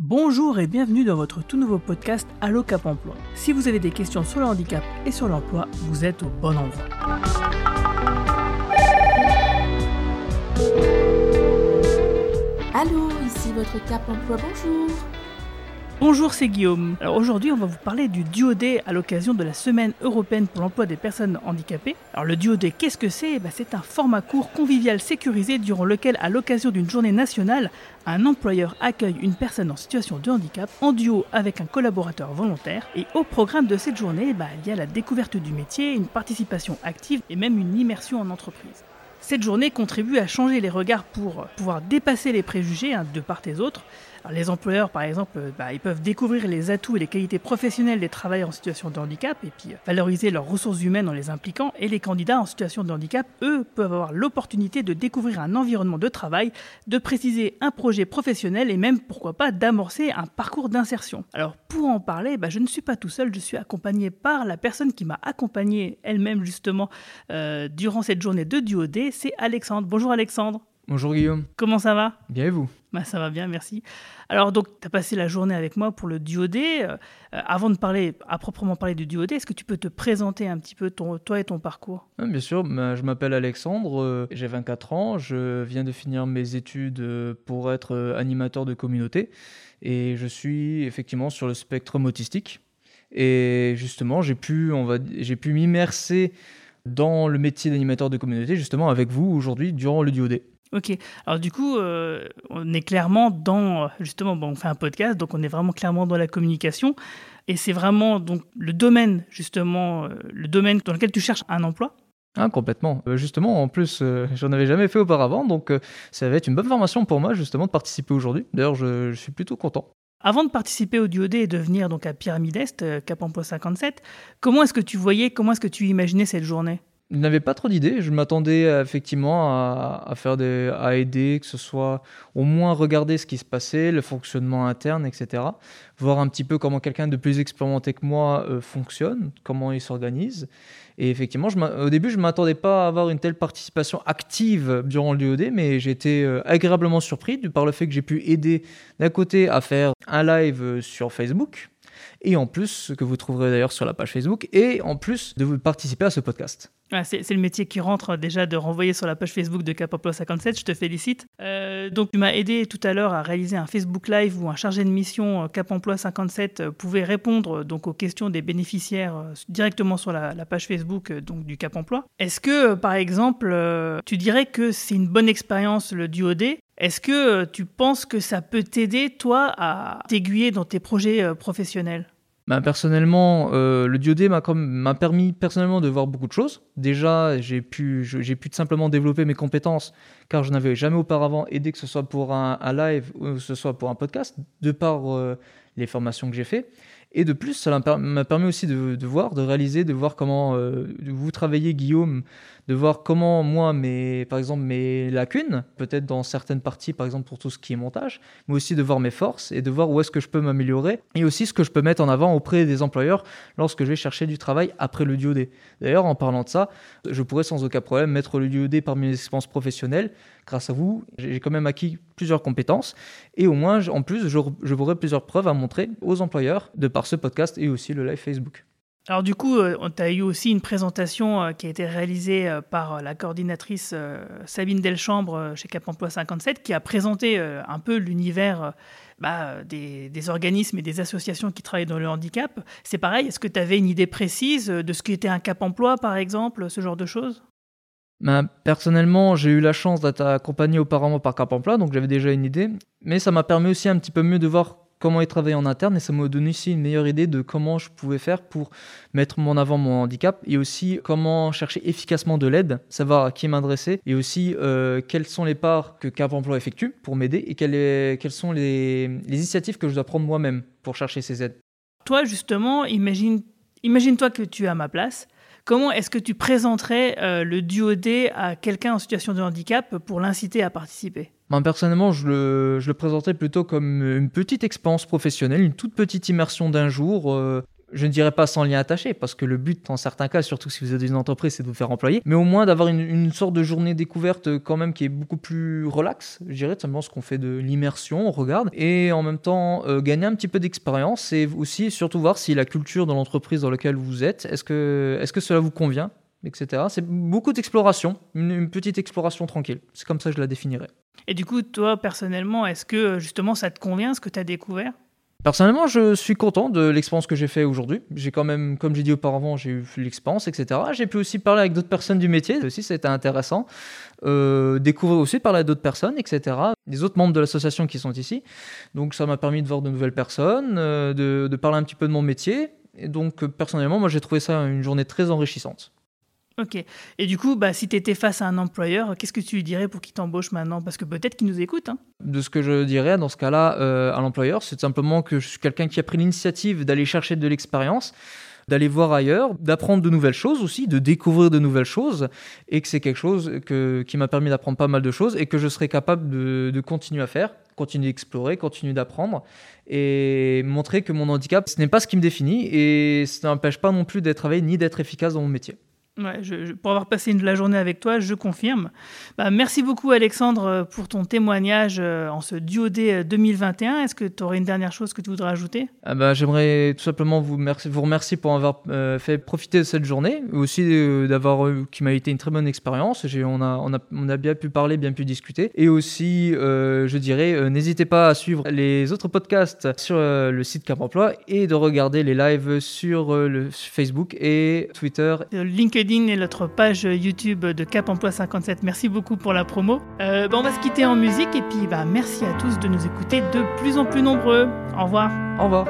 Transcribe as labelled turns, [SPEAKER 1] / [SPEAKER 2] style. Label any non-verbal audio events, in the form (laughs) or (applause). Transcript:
[SPEAKER 1] Bonjour et bienvenue dans votre tout nouveau podcast Allo Cap Emploi. Si vous avez des questions sur le handicap et sur l'emploi, vous êtes au bon endroit.
[SPEAKER 2] Allô, ici votre Cap Emploi, bonjour.
[SPEAKER 1] Bonjour, c'est Guillaume. Alors aujourd'hui, on va vous parler du DuoD à l'occasion de la Semaine européenne pour l'emploi des personnes handicapées. Alors le DuoD, qu'est-ce que c'est? Bah, C'est un format court convivial sécurisé durant lequel, à l'occasion d'une journée nationale, un employeur accueille une personne en situation de handicap en duo avec un collaborateur volontaire. Et au programme de cette journée, bah, il y a la découverte du métier, une participation active et même une immersion en entreprise. Cette journée contribue à changer les regards pour pouvoir dépasser les préjugés hein, de part et autre les employeurs, par exemple, euh, bah, ils peuvent découvrir les atouts et les qualités professionnelles des travailleurs en situation de handicap et puis euh, valoriser leurs ressources humaines en les impliquant. Et les candidats en situation de handicap, eux, peuvent avoir l'opportunité de découvrir un environnement de travail, de préciser un projet professionnel et même, pourquoi pas, d'amorcer un parcours d'insertion. Alors, pour en parler, bah, je ne suis pas tout seul, je suis accompagné par la personne qui m'a accompagné elle-même, justement, euh, durant cette journée de Duodé, c'est Alexandre. Bonjour Alexandre.
[SPEAKER 3] Bonjour Guillaume.
[SPEAKER 1] Comment ça va?
[SPEAKER 3] Bien et vous?
[SPEAKER 1] Bah, Ça va bien, merci. Alors, donc, tu as passé la journée avec moi pour le duodé. Euh, euh, avant de parler, à proprement parler du duodé, est-ce que tu peux te présenter un petit peu ton, toi et ton parcours?
[SPEAKER 3] Bien sûr, bah, je m'appelle Alexandre, euh, j'ai 24 ans, je viens de finir mes études pour être animateur de communauté et je suis effectivement sur le spectre autistique. Et justement, j'ai pu, on va, j'ai pu m'immerser dans le métier d'animateur de communauté justement avec vous aujourd'hui durant le duodé.
[SPEAKER 1] Ok, alors du coup, euh, on est clairement dans, justement, bon, on fait un podcast, donc on est vraiment clairement dans la communication, et c'est vraiment donc le domaine, justement, euh, le domaine dans lequel tu cherches un emploi.
[SPEAKER 3] Ah, complètement. Euh, justement, en plus, (laughs) j'en avais jamais fait auparavant, donc ça va être une bonne formation pour moi, justement, de participer aujourd'hui. D'ailleurs, je, suis plutôt content.
[SPEAKER 1] Avant de participer au DOD et de venir donc à Pyramide Est, Cap Emploi 57, comment est-ce que tu voyais, comment est-ce que tu imaginais cette journée?
[SPEAKER 3] Je n'avais pas trop d'idées. Je m'attendais effectivement à, faire des, à aider, que ce soit au moins regarder ce qui se passait, le fonctionnement interne, etc. Voir un petit peu comment quelqu'un de plus expérimenté que moi euh, fonctionne, comment il s'organise. Et effectivement, au début, je m'attendais pas à avoir une telle participation active durant le DOD, mais j'ai été euh, agréablement surpris par le fait que j'ai pu aider d'un côté à faire un live euh, sur Facebook, et en plus, que vous trouverez d'ailleurs sur la page Facebook, et en plus de vous participer à ce podcast.
[SPEAKER 1] c'est le métier qui rentre déjà de renvoyer sur la page Facebook de Cap Emploi 57, je te félicite. Euh, donc tu m'as aidé tout à l'heure à réaliser un Facebook Live où un chargé de mission euh, Cap Emploi 57 euh, pouvait répondre donc aux questions des bénéficiaires directement sur la, page Facebook donc, du Cap Emploi. Est-ce que par exemple tu dirais que c'est une bonne expérience le DuoD est-ce que tu penses que ça peut t'aider, toi, à t'aiguiller dans tes projets professionnels?
[SPEAKER 3] Bah, personnellement, euh, le diodé m'a permis personnellement de voir beaucoup de choses. Déjà, j'ai pu, j'ai pu simplement développer mes compétences car je n'avais jamais auparavant aidé que ce soit pour un, live ou ce soit pour un podcast, de par euh, les formations que j'ai fait. Et de plus, ça m'a permis aussi de, voir, de réaliser, de voir comment euh, vous travaillez, Guillaume, de voir comment moi, mes, par exemple, mes lacunes, peut-être dans certaines parties, par exemple pour tout ce qui est montage, mais aussi de voir mes forces et de voir où est-ce que je peux m'améliorer et aussi ce que je peux mettre en avant auprès des employeurs lorsque je vais chercher du travail après le DOD. D'ailleurs, en parlant de ça, je pourrais sans aucun problème mettre le DOD parmi mes expériences professionnelles. Grâce à vous, j'ai quand même acquis plusieurs compétences et au moins, en plus, je, pourrais plusieurs preuves à montrer aux employeurs de par ce podcast et aussi le live Facebook.
[SPEAKER 1] Alors du coup, euh, on t'a eu aussi une présentation euh, qui a été réalisée euh, par la coordinatrice Sabine Delchambre chez Cap Emploi 57, qui a présenté un peu l'univers bah, des, organismes et des associations qui travaillent dans le handicap. C'est pareil, est-ce que tu avais une idée précise de ce qu'était un Cap Emploi, par exemple, ce genre de choses?
[SPEAKER 3] Ben, personnellement, j'ai eu la chance d'être accompagné auparavant par Cap Emploi, donc j'avais déjà une idée. Mais ça m'a permis aussi un petit peu mieux de voir comment y travailler en interne et ça m'a donné aussi une meilleure idée de comment je pouvais faire pour mettre en avant mon handicap et aussi comment chercher efficacement de l'aide, savoir à qui m'adresser et aussi euh, quelles sont les parts que Cap Emploi effectue pour m'aider et quelles, quelles sont les, les, initiatives que je dois prendre moi-même pour chercher ces aides.
[SPEAKER 1] Toi justement, imagine, imagine-toi que tu es à ma place. Comment est-ce que tu présenterais euh, le duodé à quelqu'un en situation de handicap pour l'inciter à participer?
[SPEAKER 3] Moi, personnellement, je le, je le, présentais plutôt comme une petite expérience professionnelle, une toute petite immersion d'un jour. Euh, je ne dirais pas sans lien attaché, parce que le but, en certains cas, surtout si vous êtes une entreprise, c'est de vous faire employer, mais au moins d'avoir une, sorte de journée découverte quand même qui est beaucoup plus relax, je dirais, simplement ce qu'on fait de l'immersion, on regarde, et en même temps euh, gagner un petit peu d'expérience et aussi surtout voir si la culture dans l'entreprise dans laquelle vous êtes, est-ce que, est que cela vous convient etc. C'est beaucoup d'exploration, une, petite exploration tranquille. C'est comme ça que je la définirais.
[SPEAKER 1] Et du coup, toi, personnellement, est-ce que justement ça te convient ce que tu as découvert?
[SPEAKER 3] Personnellement, je suis content de l'expérience que j'ai fait aujourd'hui. J'ai quand même, comme j'ai dit auparavant, j'ai eu l'expérience, etc. J'ai pu aussi parler avec d'autres personnes du métier, aussi c'était intéressant. Euh, découvrir aussi, parler à d'autres personnes, etc. Des autres membres de l'association qui sont ici. Donc ça m'a permis de voir de nouvelles personnes, euh, de, de, parler un petit peu de mon métier. Et donc personnellement, moi j'ai trouvé ça une journée très enrichissante.
[SPEAKER 1] Ok. Et du coup, bah, si tu étais face à un employeur, qu'est-ce que tu lui dirais pour qu'il t'embauche maintenant? Parce que peut-être qu'il nous écoute. Hein.
[SPEAKER 3] De ce que je dirais dans ce cas-là euh, à l'employeur, c'est simplement que je suis quelqu'un qui a pris l'initiative d'aller chercher de l'expérience d'aller voir ailleurs, d'apprendre de nouvelles choses aussi, de découvrir de nouvelles choses, et que c'est quelque chose qui m'a permis d'apprendre pas mal de choses et que je serais capable de, de continuer à faire, continuer d'explorer, continuer d'apprendre, et montrer que mon handicap, ce n'est pas ce qui me définit, et ça n'empêche pas non plus d'être travailler ni d'être efficace dans mon métier.
[SPEAKER 1] Ouais, je, pour avoir passé une, la journée avec toi, je confirme. Bah, merci beaucoup Alexandre pour ton témoignage euh, en ce duodé 2021. Euh, Est-ce que tu aurais une dernière chose que tu voudrais ajouter?
[SPEAKER 3] Ah bah, J'aimerais tout simplement vous, merci, vous remercier pour avoir euh, fait profiter de cette journée, aussi d'avoir qui m'a été une très bonne expérience. On a, on, a, on a bien pu parler, bien pu discuter. Et aussi, je dirais, n'hésitez pas à suivre les autres podcasts sur le site Cap Emploi et de regarder les lives sur le Facebook et Twitter.
[SPEAKER 1] LinkedIn et notre page YouTube de Cap Emploi 57. Merci beaucoup pour la promo. Euh, bah, on va se quitter en musique et puis bah, merci à tous de nous écouter de plus en plus nombreux. Au revoir.
[SPEAKER 3] Au revoir.